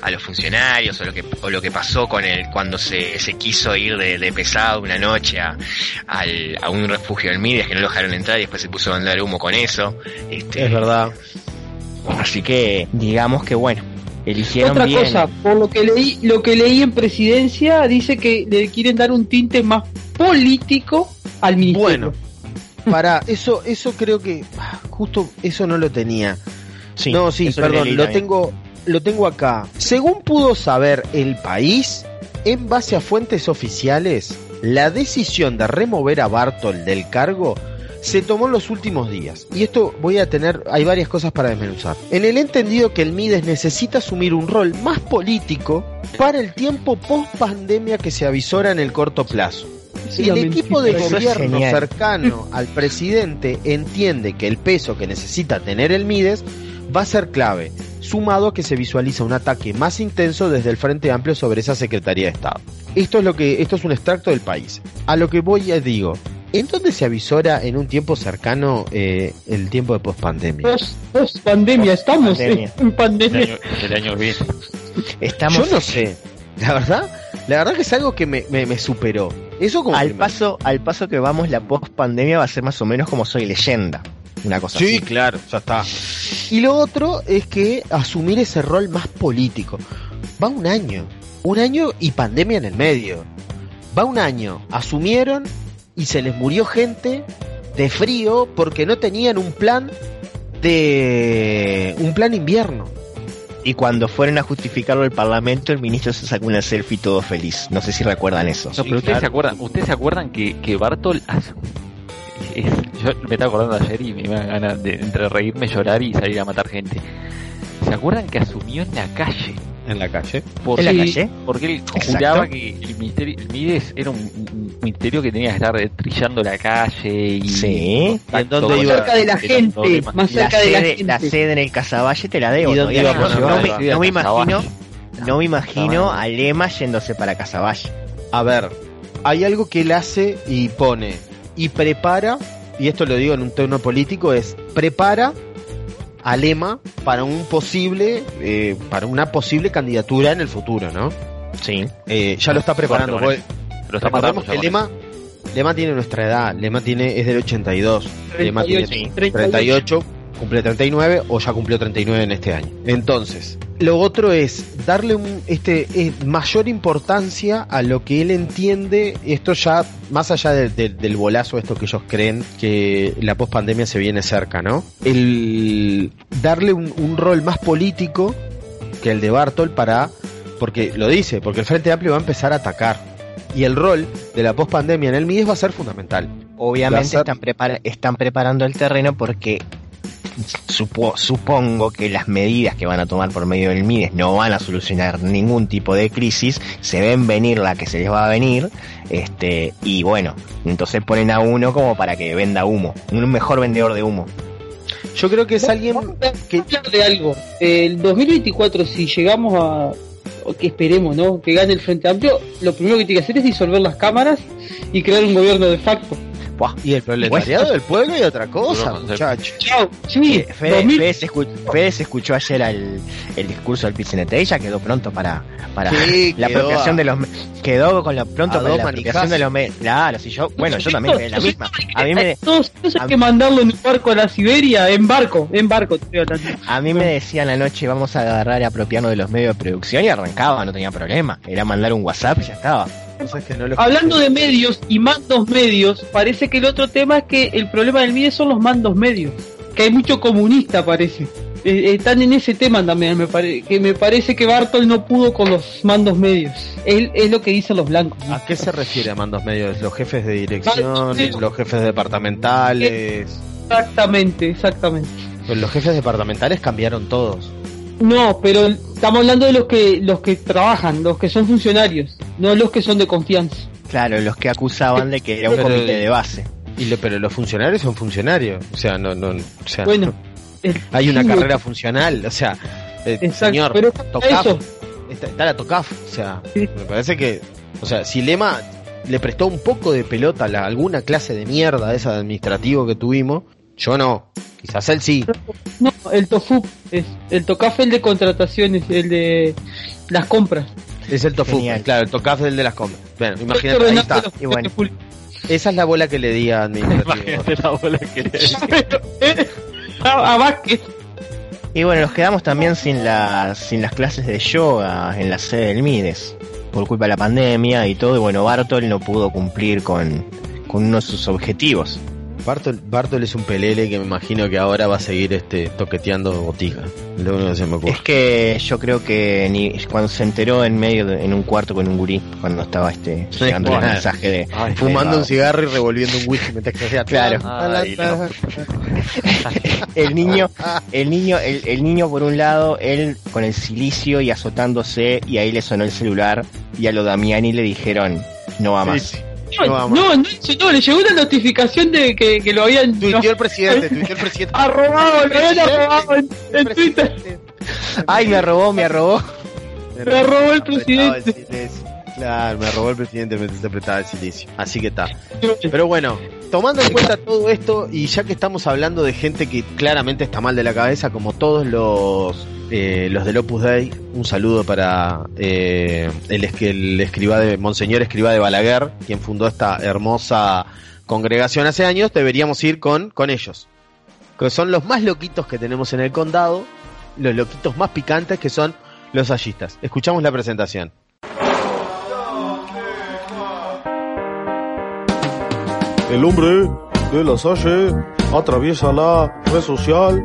a los funcionarios o lo que o lo que pasó con él cuando se, se quiso ir de, de pesado una noche a, al- a un refugio del Mides que no lo dejaron entrar y después se puso a mandar humo con eso este,
Es verdad.
así que digamos que bueno eligieron
Otra
bien
cosa, por lo que leí, lo que leí en presidencia dice que le quieren dar un tinte más político al ministerio.
Bueno, para eso, eso creo que ah, justo eso no lo tenía.
Sí,
no, sí, perdón, lo tengo, lo tengo acá. Según pudo saber el país, en base a fuentes oficiales, la decisión de remover a Bartol del cargo se tomó en los últimos días. Y esto voy a tener, hay varias cosas para desmenuzar. En el entendido que el Mides necesita asumir un rol más político para el tiempo post pandemia que se avisora en el corto plazo.
Sí,
el equipo de gobierno
genial.
cercano al presidente entiende que el peso que necesita tener el Mides va a ser clave, sumado a que se visualiza un ataque más intenso desde el Frente Amplio sobre esa Secretaría de Estado. Esto es lo que esto es un extracto del país. A lo que voy a digo, ¿en dónde se avisora en un tiempo cercano eh, el tiempo de pospandemia?
Post, post pandemia, estamos
Post-pandemia.
en
El
pandemia.
año, el año
estamos
Yo no sé. La verdad, la verdad que es algo que me, me, me superó. Eso como
al
primero.
paso al paso que vamos la post pandemia va a ser más o menos como soy leyenda una cosa
Sí,
así
claro, ya está. Y lo otro es que asumir ese rol más político. Va un año, un año y pandemia en el medio. Va un año, asumieron y se les murió gente de frío porque no tenían un plan de un plan invierno.
Y cuando fueron a justificarlo al parlamento el ministro se sacó una selfie todo feliz no sé si recuerdan eso
No, pero ustedes se acuerdan, ustedes se acuerdan que, que Bartol hace- es- yo me estaba acordando ayer y me iba ganas de entre reírme, llorar y salir a matar gente. ¿Se acuerdan que asumió en la calle?
En la calle.
Por-
en la calle
Porque él
Exacto.
juraba que el ministerio, el Mides era un, un ministerio que tenía que estar trillando la calle y
Sí.
¿Y en dónde iba?
Cerca de la gente, más
la
cerca de la
sede,
gente.
la sede en el Casaballe te la debo
¿Y dónde
todavía
iba a
no, me, no me imagino no me imagino a Lema yéndose para Casaballe
A ver, hay algo que él hace y pone y prepara, y esto lo digo en un tono político, es prepara a Lema para un posible, eh, para una posible candidatura en el futuro, ¿no?
sí
Eh, ya lo está preparando.
Lo está matando.
que Lema, Lema tiene nuestra edad, Lema tiene, es del 82, Lema tiene
38,
38, cumple 39 o ya cumplió 39 en este año. Entonces, lo otro es darle un, este, eh, mayor importancia a lo que él entiende, esto ya, más allá de- de- del bolazo esto que ellos creen que la pospandemia se viene cerca, ¿no? El darle un, un rol más político que el de Bartol para, porque lo dice, porque el Frente Amplio va a empezar a atacar. Y el rol de la pospandemia en el MIDES va a ser fundamental.
obviamente están, prepara- están preparando el terreno porque supo- supongo que las medidas que van a tomar por medio del MIDES no van a solucionar ningún tipo de crisis, se ven venir la que se les va a venir, este, y bueno, entonces ponen a uno como para que venda humo, un mejor vendedor de humo.
Yo creo que es alguien que
de algo. El 2024, si llegamos a. o que esperemos, ¿no? Que gane el Frente Amplio, lo primero que tiene que hacer es disolver las cámaras y crear un gobierno de facto.
Buah.
y el proletariado del pueblo y otra cosa, muchacho.
Chao. Sí,
Eh, Fede,
2000
Fede se escu- Fede se escuchó ayer al- el discurso del Pizzinete y ya quedó pronto para, para
Sí,
la apropiación
a-
de los quedó con lo pronto para la apropiación de los medios claro si yo bueno yo también la misma a mí me
Todos, hay que mandarlo en un barco a la Siberia, en barco, en barco.
a mí me decían la noche vamos a agarrar y apropiarnos de los medios de producción y arrancaba no tenía problema era mandar un WhatsApp y ya estaba
Cosas que no lo
Hablando de medios y mandos medios, parece que el otro tema es que el problema del MIDE son los mandos medios. Que hay mucho comunista, parece. Eh, están en ese tema también, me pare- que me parece que Bartol no pudo con los mandos medios. Es, es lo que dicen los blancos. ¿no?
¿A qué se refiere a mandos medios? ¿Los jefes de dirección?
Ah.
¿Los jefes departamentales?
Exactamente, exactamente.
Pues los jefes departamentales cambiaron todos.
No, pero estamos hablando de los que los que trabajan, los que son funcionarios, no los que son de confianza.
claro los que acusaban de que era un
Pero-
comité de base
Y lo- pero los funcionarios son funcionarios. O sea, no, no, o sea,
Bueno, el-
hay una
sí,
carrera funcional. O sea, eh,
Exacto,
señor,
pero
Tocaf,
eso,
está, está la TOCAF. O sea,
Sí.
me parece que, o sea, si Lema le prestó un poco de pelota a la- alguna clase de mierda esa de administrativo que tuvimos. Yo no. Quizás él sí.
No, el tofu es el tocafe el de contrataciones, el de las compras.
Es el tofu.
Genial.
Claro, el tocaf del de las compras. Bueno, imagínate, ahí está.
Y bueno.
Esa es la bola que le di a.
Imagínate la bola que le
Pero, eh, a, a Vázquez.
Y bueno, nos quedamos también sin las, sin las clases de yoga en la sede del Mides, por culpa de la pandemia y todo, y bueno, Bartol no pudo cumplir con, con uno de sus objetivos.
Bartol, Bartol es un pelele que me imagino que ahora va a seguir este toqueteando botica. Es Lo único que se me ocurre.
Es que yo creo que ni, cuando se enteró en medio de- en un cuarto con un gurí, cuando estaba este llegando el mensaje de
Ay,
Fumando un cigarro y revolviendo un whisky mientras que hacía
Claro.
Ay, no.
el niño, el niño, el, el niño por un lado, él con el silicio y azotándose, y ahí le sonó el celular, y a lo Damiani le dijeron, no va más.
No,
no,
no, no, le llegó una notificación de que, que lo habían
Tuiteó el presidente, tuiteó el presidente.
arrobado, lo habían arrobado en, en Twitter.
Ay, me robó, me robó.
Me robó el presidente.
Claro, me robó el presidente mientras se apretaba el silicio. Así que está. Pero bueno, tomando en cuenta todo esto y ya que estamos hablando de gente que claramente está mal de la cabeza, como todos los eh, los del Opus Dei, un saludo para eh, el, el escriba de Monseñor Escriba de Balaguer, quien fundó esta hermosa congregación hace años, deberíamos ir con, con ellos. Que son los más loquitos que tenemos en el condado, los loquitos más picantes que son los hallistas. Escuchamos la presentación.
El hombre de la Salle atraviesa la red social,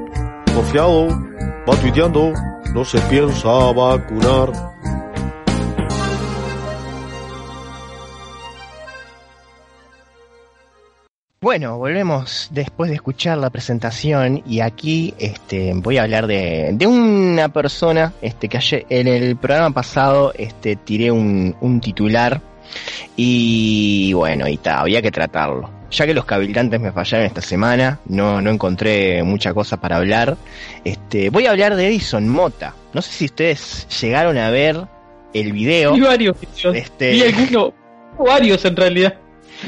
confiado, va tuiteando, no se piensa vacunar.
Bueno, volvemos después de escuchar la presentación y aquí este, voy a hablar de, de una persona este, que ayer, en el programa pasado este, tiré un, un titular y bueno, y ta, había que tratarlo. Ya que los cabildantes me fallaron esta semana, no, no encontré mucha cosa para hablar. Este, voy a hablar de Edison Mota. No sé si ustedes llegaron a ver el video.
Y varios.
Este-
Y algunos, varios en realidad.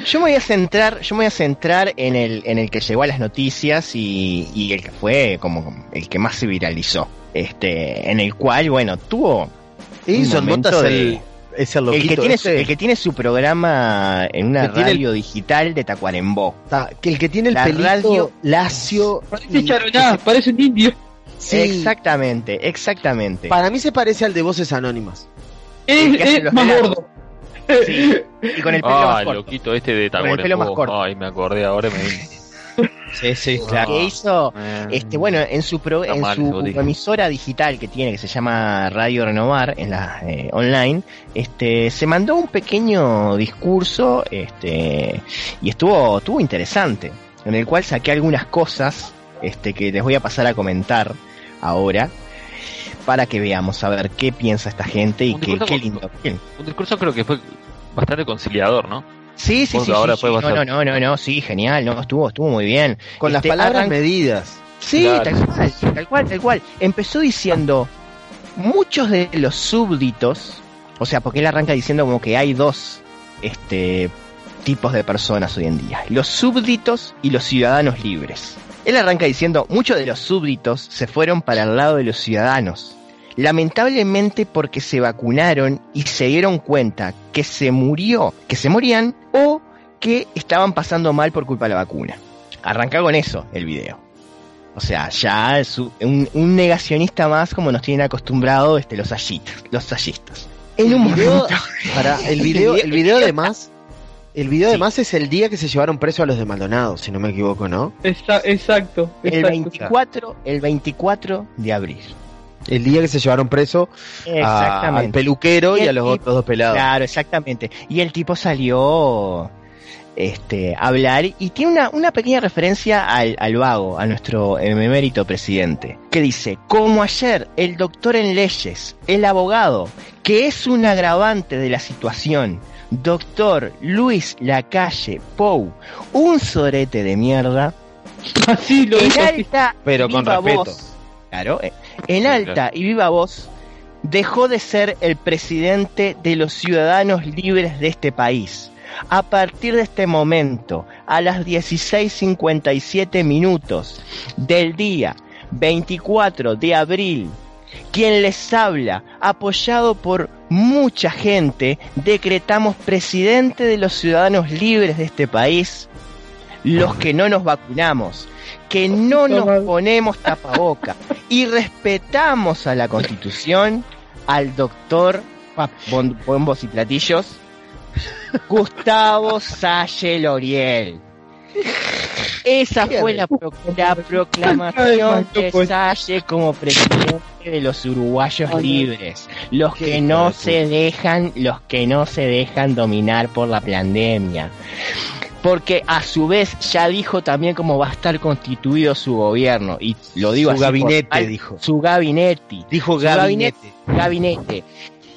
Yo me voy a centrar, yo me voy a centrar en el, en el que llegó a las noticias y, y el que fue como el que más se viralizó. Este, en el cual, bueno, tuvo
Edison Mota es
de-
el, es el
que tiene su,
ese.
el que tiene su programa en una
Que tiene el-
radio digital de Tacuarembó.
Que el que tiene el
La
pelito
radio-
lacio.
Parece charoná, parece un indio.
Sí,
Exactamente, exactamente.
Para mí se parece al de Voces Anónimas.
Es, es
los
más
relatos.
gordo.
Sí. Y con el pelo
Ah,
más
el
corto.
loquito este de
Con el pelo más
Tacuarembó.
corto.
Ay, me acordé, ahora me.
Sí, sí,
claro.
Que hizo, Este, bueno, en su pro- en
mal,
su emisora digital que tiene, que se llama Radio Renovar, en la eh, online, este, se mandó un pequeño discurso, este, y estuvo, estuvo interesante, en el cual saqué algunas cosas, este, que les voy a pasar a comentar ahora, para que veamos a ver qué piensa esta gente y qué, qué lindo.
Un discurso creo que fue bastante conciliador, ¿no?
Sí, sí, sí,
ahora
sí, sí. No, no, no, no, no, sí, genial, no, estuvo, estuvo muy bien.
Con las
Este,
palabras
arran-
medidas.
Sí,
Claro.
tal cual, tal cual, tal cual. Empezó diciendo, muchos de los súbditos, o sea, porque él arranca diciendo como que hay dos este, tipos de personas hoy en día, los súbditos y los ciudadanos libres. Él arranca diciendo, muchos de los súbditos se fueron para el lado de los ciudadanos. Lamentablemente porque se vacunaron y se dieron cuenta que se murió, que se morían o que estaban pasando mal por culpa de la vacuna. Arranca con eso el video. O sea, ya es un, un negacionista más como nos tienen acostumbrados este, los sallistas, los sallistas. En un
El video-
momento,
Para el video, el video además, el video además es el día que se llevaron preso a los de Maldonado, si no me equivoco, ¿no?
Esa- exacto.
el
exacto.
24, el 24 de abril.
El día que se llevaron preso a- al peluquero y,
Y
a los
tipo-
otros dos pelados.
Claro, exactamente. Y el tipo salió este, a hablar y tiene una, una pequeña referencia al, al vago, a nuestro emérito presidente, que dice, como ayer el doctor en leyes, el abogado, que es un agravante de la situación, doctor Luis Lacalle Pou, un sorete de mierda,
Así lo
en
dijo.
alta
Pero con respeto.
voz, claro, eh, en
Sí,
alta
claro.
y viva voz, dejó de ser el presidente de los ciudadanos libres de este país. A partir de este momento, a las 16.57 minutos del día 24 de abril, quien les habla, apoyado por mucha gente, decretamos presidente de los ciudadanos libres de este país, los que no nos vacunamos, que no nos ponemos tapaboca y respetamos a la constitución, al doctor Bombos y Platillos, Gustavo Salle Loriel. Esa fue la, pro- la proclamación de Salle como presidente de los uruguayos libres, los que no se dejan, los que no se dejan dominar por la pandemia. Porque a su vez ya dijo también cómo va a estar constituido su gobierno y lo digo
Su
así
gabinete, dijo.
su gabinete
Dijo
Su
gabinete.
gabinete.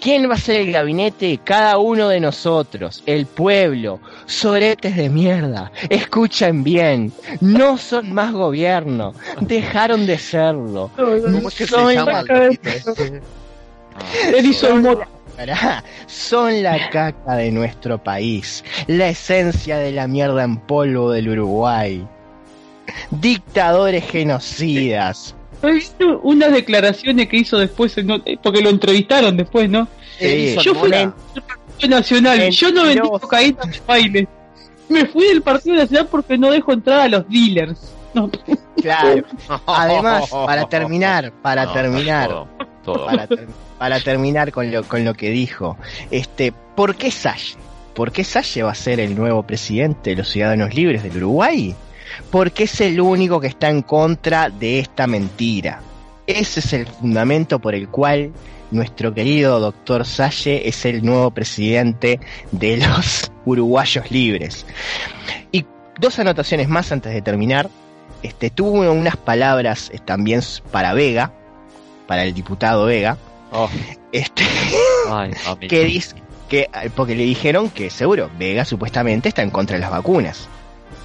¿Quién va a ser el gabinete? Cada uno de nosotros, el pueblo, soretes de mierda. Escuchen bien, no son más gobierno, dejaron de serlo.
¿Cómo es que se
Son
llama?
la-
el tipo?
Edison Mota.
Pará, Son la caca de nuestro país, la esencia de la mierda en polvo del Uruguay. Dictadores genocidas.
¿Has visto unas declaraciones que hizo después? en- porque lo entrevistaron después, ¿no?
Sí.
Yo fui al Partido Nacional, yo no vendí cocaína baile. Me fui del Partido Nacional porque no dejo entrar a los dealers. No,
Claro. Además, para terminar, para
No,
terminar,
Todo, todo.
para, ter- para terminar con lo, con lo que dijo, este, ¿por qué Salle? ¿Por qué Salle va a ser el nuevo presidente de los ciudadanos libres del Uruguay? Porque es el único que está en contra de esta mentira. Ese es el fundamento por el cual nuestro querido doctor Salle es el nuevo presidente de los uruguayos libres. Y dos anotaciones más antes de terminar. Este, tuvo unas palabras eh, también para Vega, para el diputado Vega,
Oh,
este,
ay,
que dice que porque le dijeron que seguro Vega supuestamente está en contra de las vacunas.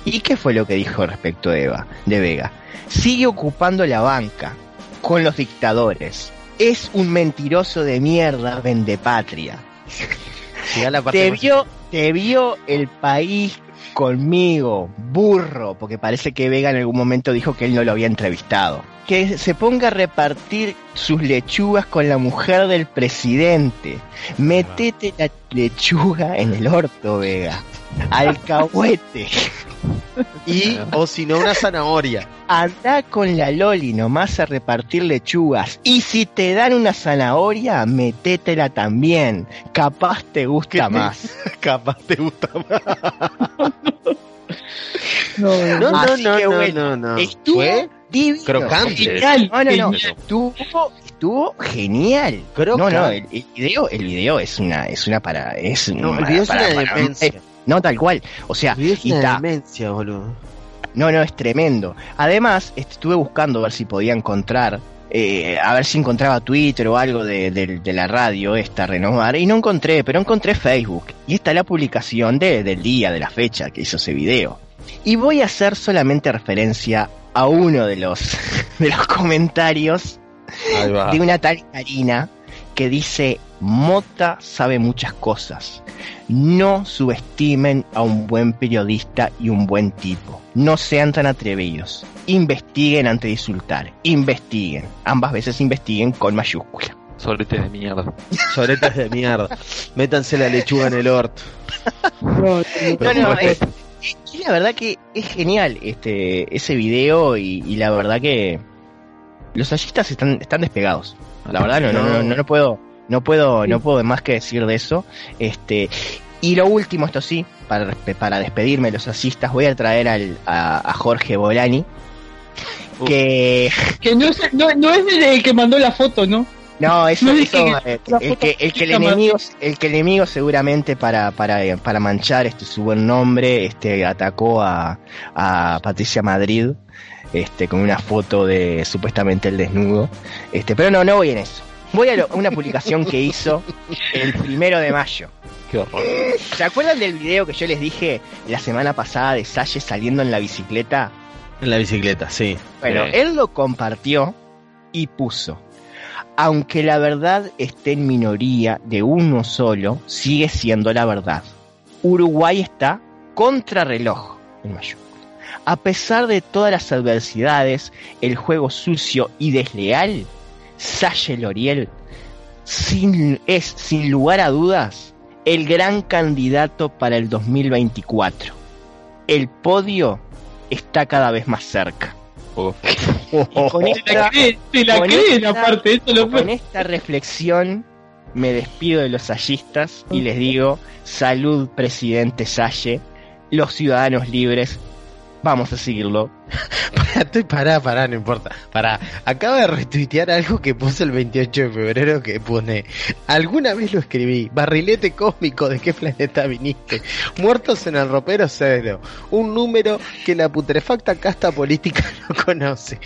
¿Y qué fue lo que dijo respecto de Eva, de Vega? Sigue ocupando la banca con los dictadores. Es un mentiroso de mierda vendepatria.
Parte
Te vio, te vio el país conmigo, burro, porque parece que Vega en algún momento dijo que él no lo había entrevistado. Que se ponga a repartir sus lechugas con la mujer del presidente. Metete la lechuga en el orto, Vega. Alcahuete.
Y, o si no, una zanahoria.
Anda con la Loli nomás a repartir lechugas. Y si te dan una zanahoria, metétela también. Capaz te gusta más.
Capaz te gusta más.
no,
No, no,
Así
no,
que
no,
bueno,
no, no.
Estuvo
Fue
divino.
crocante.
Genial,
No, no, no. Estuvo, estuvo genial.
Crocante.
No, no, el, el video, el video es una, es una para, es
No, el
para-
video es una
para- eh, no, tal cual. O sea,
video es
y
una
ta-
demencia, boludo.
no, no, es tremendo. Además, est- estuve buscando a ver si podía encontrar, eh, a ver si encontraba Twitter o algo de, de- de la radio esta, Renovar, y no encontré, pero encontré Facebook. Y está la publicación de- del día, de la fecha que hizo ese video. Y voy a hacer solamente referencia a uno de los, de los comentarios de una tal Karina que dice, Mota sabe muchas cosas. No subestimen a un buen periodista y un buen tipo. No sean tan atrevidos. Investiguen antes de insultar. Investiguen. Ambas veces investiguen con mayúscula.
Soletes de mierda.
Soretas de mierda. Métanse la lechuga en el orto.
no,
No, no, es, y la verdad que es genial este ese video y, y la verdad que los sallistas están, están despegados. La verdad no, no, no, no, no puedo, no puedo, no puedo más que decir de eso. Este, y lo último, esto sí, para, para despedirme de los asistas, voy a traer al, a, a Jorge Bolani. Que
Que no es, no, no es el que mandó la foto, ¿no?
no, eso,
No
eso,
dije
eh, el que, el que el enemigo, el que el enemigo seguramente para, para, para manchar este su buen nombre, este atacó a, a Patricia Madrid, este, con una foto de supuestamente el desnudo. Este, pero no, no voy en eso. Voy a, lo- a una publicación que hizo el primero de mayo.
Qué horror.
¿Se acuerdan del video que yo les dije la semana pasada de Salle saliendo en la bicicleta?
En la bicicleta, sí.
Bueno,
Sí.
él lo compartió y puso. Aunque la verdad esté en minoría de uno solo, sigue siendo la verdad. Uruguay está contrarreloj en mayúsculas. A pesar de todas las adversidades, el juego sucio y desleal, Salle Loriel sin, es, sin lugar a dudas, el gran candidato para el 2024. El podio está cada vez más cerca. Y con esta,
la creen aparte, lo
con esta reflexión me despido de los sallistas y les digo, salud presidente Salle, los ciudadanos libres, vamos a seguirlo.
Estoy pará, pará, no importa. Pará, acaba de retuitear algo que puse el 28 de febrero que pone, alguna vez lo escribí, barrilete cósmico, ¿de qué planeta viniste? Muertos en el ropero cero, un número que la putrefacta casta política no conoce.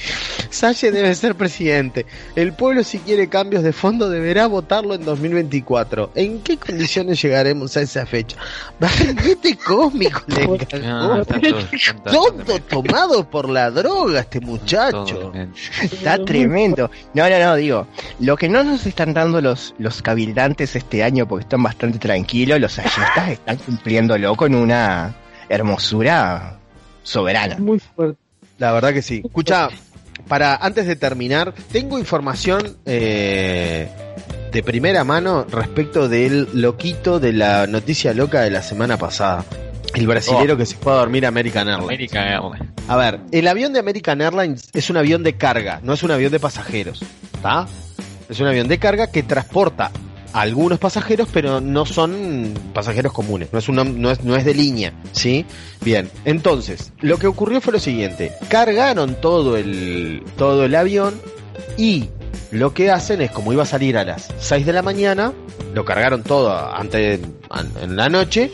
Salle debe ser presidente. El pueblo si quiere cambios de fondo deberá votarlo en 2024. ¿En qué condiciones llegaremos a esa fecha? Barrilete cósmico, le
No,
encantó.
están todos-
por la droga este muchacho.
Está tremendo. No, no, no, digo, lo que no nos están dando los, los cabildantes este año, porque están bastante tranquilos, los sallistas están cumpliéndolo con una hermosura soberana.
Muy fuerte.
La verdad que sí. Escucha, para antes de terminar, tengo información eh, de primera mano respecto del loquito de la noticia loca de la semana pasada. El brasilero que se fue a dormir a American Airlines.
American Airlines.
A ver, el avión de American Airlines es un avión de carga, no es un avión de pasajeros. ¿Está? Es un avión de carga que transporta a algunos pasajeros, pero no son pasajeros comunes, no es, de línea, ¿sí? Bien, entonces, lo que ocurrió fue lo siguiente, cargaron todo el, todo el avión y lo que hacen es, como iba a salir a las 6 de la mañana, lo cargaron todo antes an- en la noche,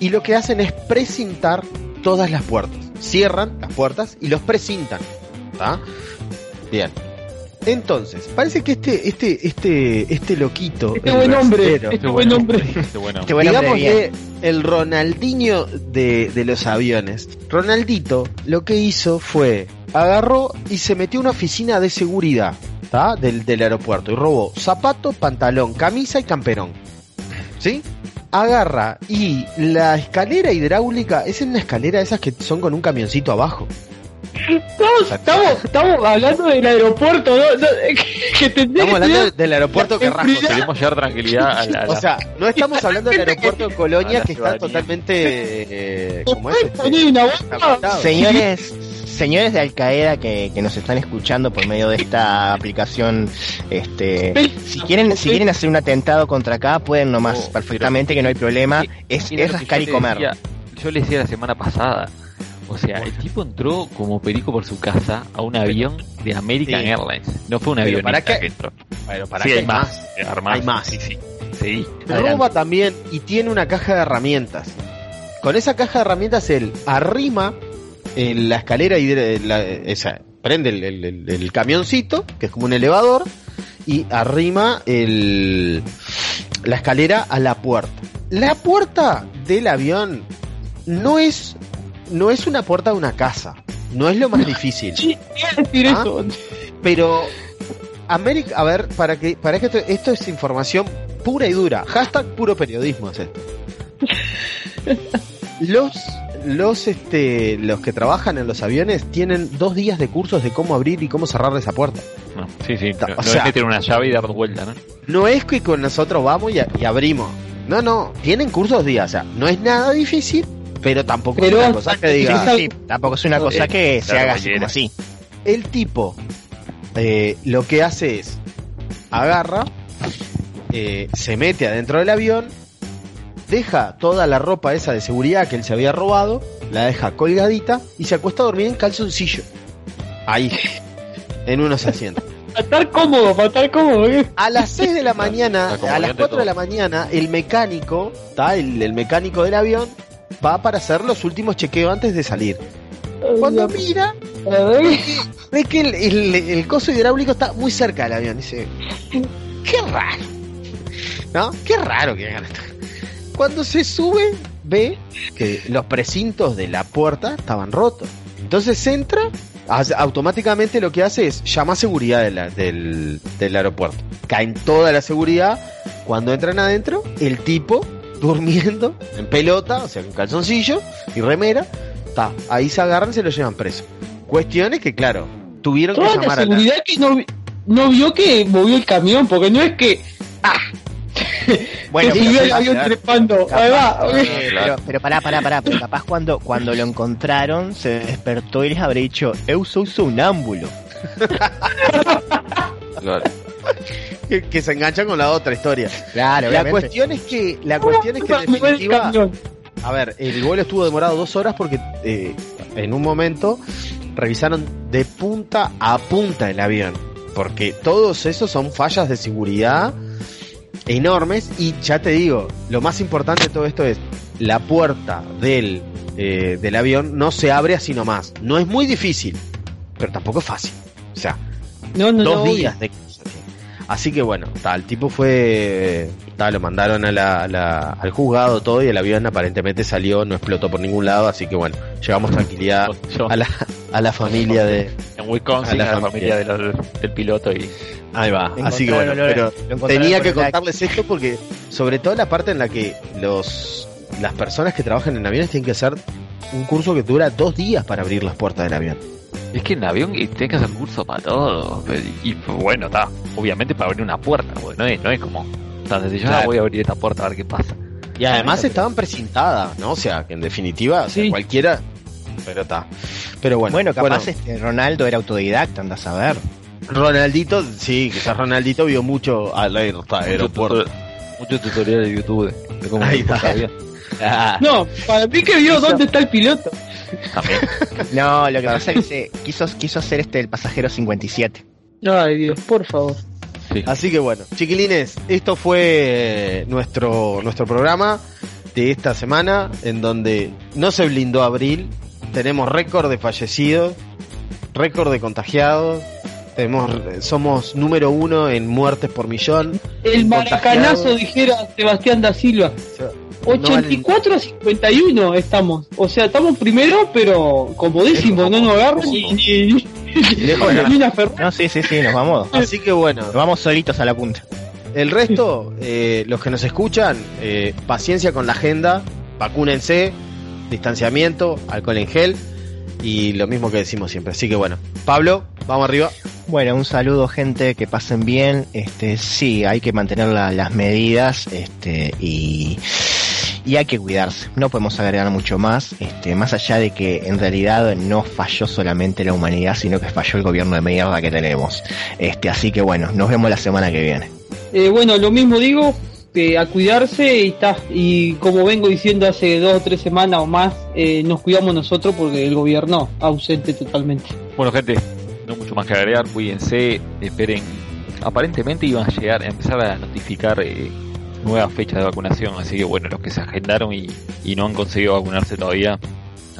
y lo que hacen es precintar todas las puertas. Cierran las puertas y los precintan. ¿Está? Bien. Entonces, parece que este, este, este, este loquito.
Este
el
buen hombre, este buen hombre.
Este buen hombre.
Este buen hombre
el Ronaldinho de, de los aviones. Ronaldito lo que hizo fue agarró y se metió a una oficina de seguridad ¿tá? del, del aeropuerto y robó zapato, pantalón, camisa y camperón. ¿Sí? Agarra y la escalera hidráulica es en una escalera de esas que son con un camioncito abajo.
Estamos, estamos, estamos hablando del aeropuerto, ¿no? No, que tendría
Estamos hablando del aeropuerto que rasco.
Queremos llevar tranquilidad a la. a la-
O sea, no estamos hablando del aeropuerto de Colonia que está totalmente eh, como es, habilitado.
Señores, señores de Al Qaeda que, que nos están escuchando por medio de esta aplicación, este, si quieren, si quieren hacer un atentado contra acá, pueden nomás,
Oh,
perfectamente, que no hay problema, es,
Mira
es
que
rascar
yo
y comer.
decía- yo le decía la semana pasada. O sea, el tipo entró como perico por su casa a un avión de American
Sí.
Airlines. No fue un avión
¿para qué?
que entró.
Para
sí,
qué
hay más. eh.
Hay más.
Sí, sí. Sí.
Roba también y tiene una caja de herramientas. Con esa caja de herramientas él arrima en la escalera y esa, prende el, el- el- el camioncito, que es como un elevador, y arrima el, la escalera a la puerta. La puerta del avión no es, no es una puerta de una casa. No es lo más difícil.
Sí,
¿Ah? Pero América, a ver, para que para que esto, esto es información pura y dura. Hashtag puro periodismo es esto. Los los este los que trabajan en los aviones tienen dos días de cursos de cómo abrir y cómo cerrar esa puerta.
No, sí, sí.
O
No, no
sea-
es meter una llave y dar vuelta, ¿no?
No es que con nosotros vamos y, abrimos. No, no, tienen cursos días, o sea, no es nada difícil, pero tampoco
Pero
es una cosa que diga.
Sí, sí, tampoco es una cosa que se
claro,
haga así como así.
el tipo eh, lo que hace es agarra, eh, se mete adentro del avión, deja toda la ropa esa de seguridad que él se había robado, la deja colgadita y se acuesta a dormir en calzoncillo. Ahí, en unos asientos.
Para estar cómodo, para estar cómodo. ¿eh?
A las 6 de la mañana, a las
acomodante
4 de la mañana, el mecánico. El, el mecánico del avión, va para hacer los últimos chequeos antes de salir. Cuando mira, ve que el, el, el coso hidráulico está muy cerca del avión. Dice, qué raro. ¿No? Qué raro que hagan esto. Cuando se sube, ve que los precintos de la puerta estaban rotos. Entonces entra, automáticamente lo que hace es llama a seguridad de la- del, del aeropuerto. Caen toda la seguridad. Cuando entran adentro, el tipo durmiendo en pelota, o sea, con calzoncillo y remera. Ta, ahí se agarran y se lo llevan preso. Cuestiones que, claro, tuvieron que
la
llamar a la...
seguridad que no, no vio que movió el camión, porque no es que. ¡Ah!
Bueno,
subió el avión trepando.
capaz-
Ahí va.
eh, pero, pero pará, pará, pará, pero capaz cuando, cuando lo encontraron se despertó y les habré dicho, eu soy sonámbulo.
Claro.
que, que se enganchan con la otra historia.
Claro,
La
obviamente.
cuestión es que, la cuestión es que en definitiva, a ver, el vuelo estuvo demorado dos horas porque eh, en un momento revisaron de punta a punta el avión. Porque todos esos son fallas de seguridad enormes y ya te digo, lo más importante de todo esto es la puerta del, eh, del avión no se abre así nomás. No es muy difícil, pero tampoco es fácil. O sea,
No, no,
dos
no.
días de Así que bueno, ta, el tipo fue, ta, lo mandaron a la, a la- al juzgado todo y el avión aparentemente salió, no explotó por ningún lado, así que bueno, llevamos tranquilidad a la, a la familia de...
en Wisconsin,
a
a
la familia.
del, del piloto y
Ahí va, así que bueno, pero tenía que contarles esto porque sobre todo la parte en la que los las personas que trabajan en aviones tienen que hacer un curso que dura dos días para abrir las puertas del avión.
Es que en avión y tenés que hacer curso para todo. Y pues, bueno, está. Obviamente para abrir una puerta, no es, no es como tan sencillo.
Claro.
"Ah, voy a abrir esta puerta a ver qué pasa.
Y además estaban precintadas, ¿no? O sea, que en definitiva, o sea,
Sí.
cualquiera... Pero está. Pero bueno,
Bueno, capaz este Ronaldo era autodidacta, anda a saber.
Ronaldito, sí, quizás Ronaldito vio mucho al aer- aeropuerto.
Muchos tutoriales de YouTube de, cómo
Ahí
bien.
Ah,
No, para mí que vio dónde está el piloto.
También.
No, lo que pasa es que se- quiso, quiso hacer este el pasajero 57.
Ay, Dios, por favor.
Sí.
Así que bueno, chiquilines, esto fue nuestro, nuestro programa de esta semana, en donde no se blindó abril, tenemos récord de fallecidos, récord de contagiados, tenemos, somos número uno en muertes por millón.
El maracanazo, dijera Sebastián da Silva.
O sea,
84 a 51 estamos. O sea, estamos primero, pero comodísimo, no nos agarran ni, ni, ni, una.
No, sí, sí, sí, nos vamos.
Así que bueno,
Nos vamos solitos a la punta.
El resto, eh, los que nos escuchan, eh, paciencia con la agenda, vacúnense, distanciamiento, alcohol en gel y lo mismo que decimos siempre. Así que bueno, Pablo, vamos arriba.
Bueno, un saludo gente, que pasen bien. Este, sí, hay que mantener la- las medidas, este, y, y hay que cuidarse. No podemos agregar mucho más, este, más allá de que en realidad no falló solamente la humanidad, sino que falló el gobierno de mierda que tenemos. Este, así que bueno, nos vemos la semana que viene.
Eh, bueno, lo mismo digo, a cuidarse y está. Y como vengo diciendo hace dos o tres semanas o más, eh, nos cuidamos nosotros porque el gobierno ausente totalmente.
Bueno, gente, no mucho más que agregar. Cuídense, esperen. Aparentemente iban a llegar, a empezar a notificar eh, nuevas fechas de vacunación. Así que bueno, los que se agendaron y, y no han conseguido vacunarse todavía,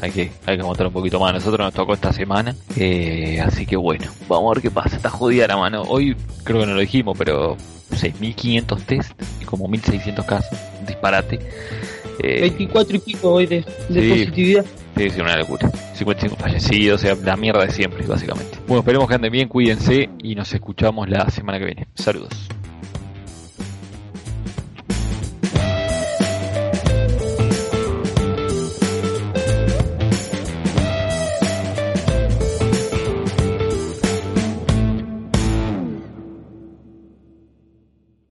hay que, hay que montar un poquito más. Nosotros nos tocó esta semana. Eh, así que bueno, vamos a ver qué pasa. Está jodida la mano. Hoy creo que no lo dijimos, pero 6.500 test y como 1.600 casos. Un disparate. Eh,
24 y pico hoy de, de
Sí.
positividad.
Sí, sí, una locura. 55 fallecidos, o sea, la mierda de siempre, básicamente. Bueno, esperemos que anden bien, cuídense y nos escuchamos la semana que viene. Saludos.